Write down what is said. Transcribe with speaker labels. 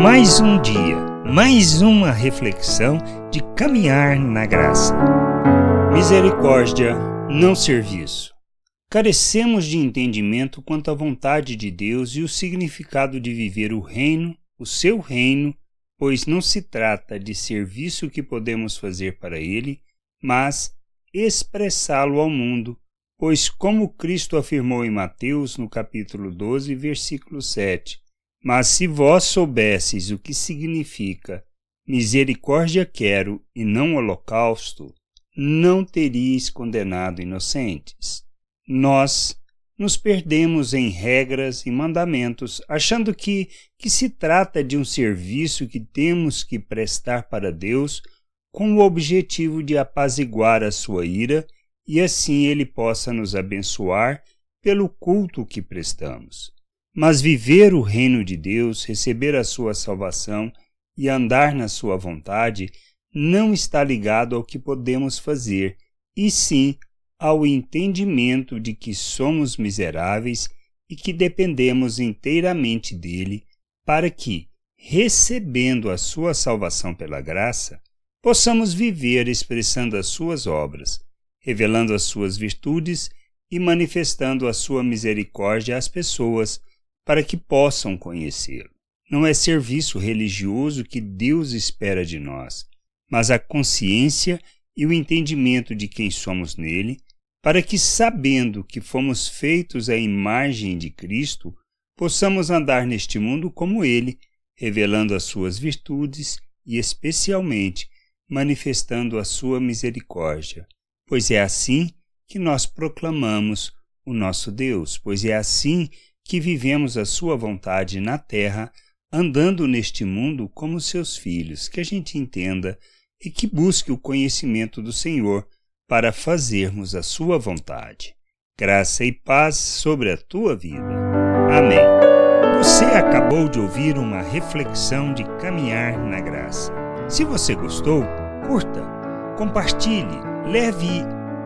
Speaker 1: Mais um dia, mais uma reflexão de caminhar na graça. Misericórdia, não serviço. Carecemos de entendimento quanto à vontade de Deus e o significado de viver o reino, o seu reino, pois não se trata de serviço que podemos fazer para Ele, mas expressá-lo ao mundo, pois, como Cristo afirmou em Mateus, no capítulo 12, versículo 7, mas se vós soubesseis o que significa misericórdia quero e não holocausto, não teríeis condenado inocentes. Nós nos perdemos em regras e mandamentos, achando que, que se trata de um serviço que temos que prestar para Deus com o objetivo de apaziguar a sua ira e assim ele possa nos abençoar pelo culto que prestamos. Mas viver o reino de Deus, receber a sua salvação e andar na sua vontade não está ligado ao que podemos fazer, e sim ao entendimento de que somos miseráveis e que dependemos inteiramente dele para que, recebendo a sua salvação pela graça, possamos viver expressando as suas obras, revelando as suas virtudes e manifestando a sua misericórdia às pessoas para que possam conhecê-lo. Não é serviço religioso que Deus espera de nós, mas a consciência e o entendimento de quem somos nele, para que, sabendo que fomos feitos à imagem de Cristo, possamos andar neste mundo como ele, revelando as suas virtudes e, especialmente, manifestando a sua misericórdia. Pois é assim que nós proclamamos o nosso Deus, pois é assim que vivemos a Sua vontade na terra, andando neste mundo como seus filhos, que a gente entenda e que busque o conhecimento do Senhor para fazermos a Sua vontade. Graça e paz sobre a tua vida. Amém. Você acabou de ouvir uma reflexão de caminhar na graça. Se você gostou, curta, compartilhe, leve